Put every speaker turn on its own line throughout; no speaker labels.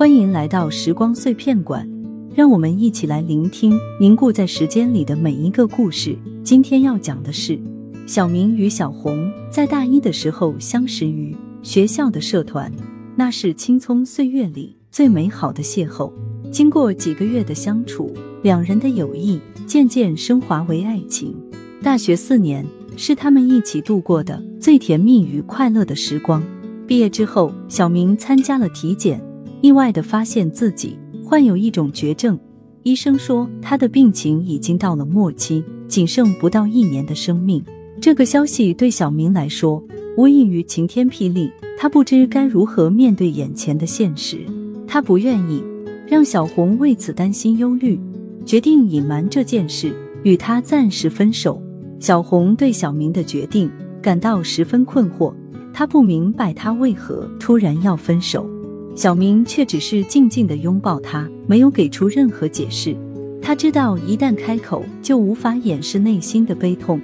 欢迎来到时光碎片馆，让我们一起来聆听凝固在时间里的每一个故事。今天要讲的是小明与小红在大一的时候相识于学校的社团，那是青葱岁月里最美好的邂逅。经过几个月的相处，两人的友谊渐渐升华为爱情。大学四年是他们一起度过的最甜蜜与快乐的时光。毕业之后，小明参加了体检，意外的发现自己患有一种绝症。医生说他的病情已经到了末期，仅剩不到一年的生命。这个消息对小明来说无异于晴天霹雳，他不知该如何面对眼前的现实。他不愿意让小红为此担心忧虑，决定隐瞒这件事，与他暂时分手。小红对小明的决定感到十分困惑。他不明白他为何突然要分手，小明却只是静静的拥抱他，没有给出任何解释。他知道一旦开口，就无法掩饰内心的悲痛。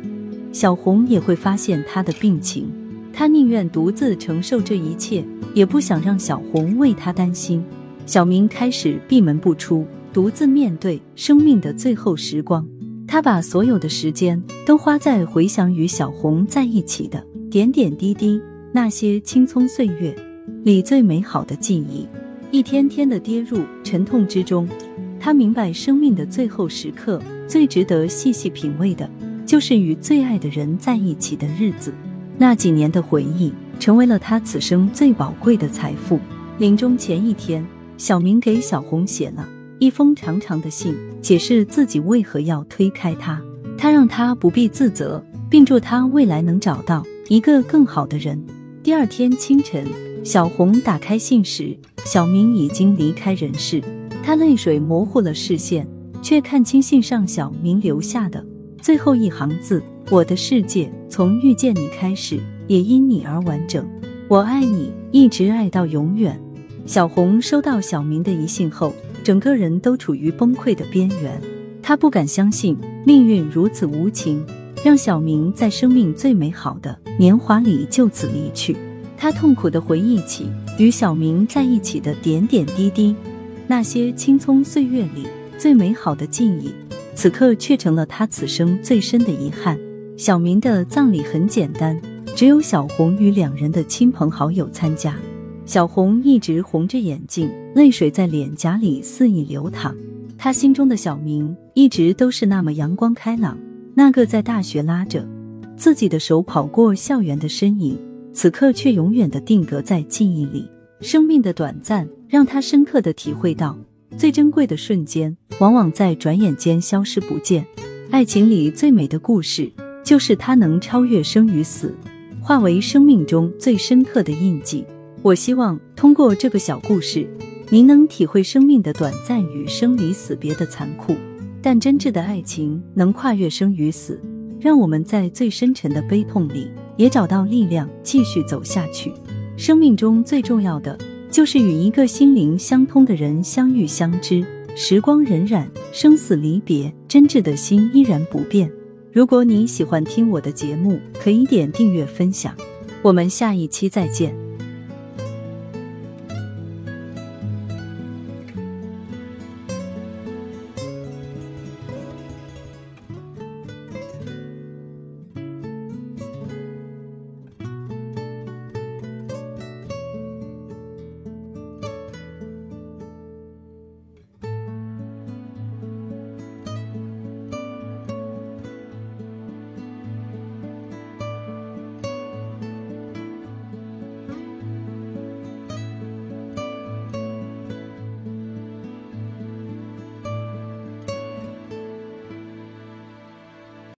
小红也会发现他的病情，他宁愿独自承受这一切，也不想让小红为他担心。小明开始闭门不出，独自面对生命的最后时光。他把所有的时间都花在回想与小红在一起的点点滴滴。那些青葱岁月里最美好的记忆，一天天的跌入沉痛之中。他明白，生命的最后时刻，最值得细细品味的，就是与最爱的人在一起的日子。那几年的回忆，成为了他此生最宝贵的财富。临终前一天，小明给小红写了一封长长的信，解释自己为何要推开他。他让他不必自责，并祝他未来能找到一个更好的人。第二天清晨，小红打开信时，小明已经离开人世。他泪水模糊了视线，却看清信上小明留下的最后一行字：“我的世界从遇见你开始，也因你而完整。我爱你，一直爱到永远。”小红收到小明的遗信后，整个人都处于崩溃的边缘。她不敢相信命运如此无情。让小明在生命最美好的年华里就此离去，他痛苦的回忆起与小明在一起的点点滴滴，那些青葱岁月里最美好的记忆，此刻却成了他此生最深的遗憾。小明的葬礼很简单，只有小红与两人的亲朋好友参加。小红一直红着眼睛，泪水在脸颊里肆意流淌。他心中的小明一直都是那么阳光开朗。那个在大学拉着自己的手跑过校园的身影，此刻却永远的定格在记忆里。生命的短暂，让他深刻的体会到，最珍贵的瞬间，往往在转眼间消失不见。爱情里最美的故事，就是它能超越生与死，化为生命中最深刻的印记。我希望通过这个小故事，您能体会生命的短暂与生离死别的残酷。但真挚的爱情能跨越生与死，让我们在最深沉的悲痛里也找到力量继续走下去。生命中最重要的就是与一个心灵相通的人相遇相知。时光荏苒，生死离别，真挚的心依然不变。如果你喜欢听我的节目，可以点订阅分享。我们下一期再见。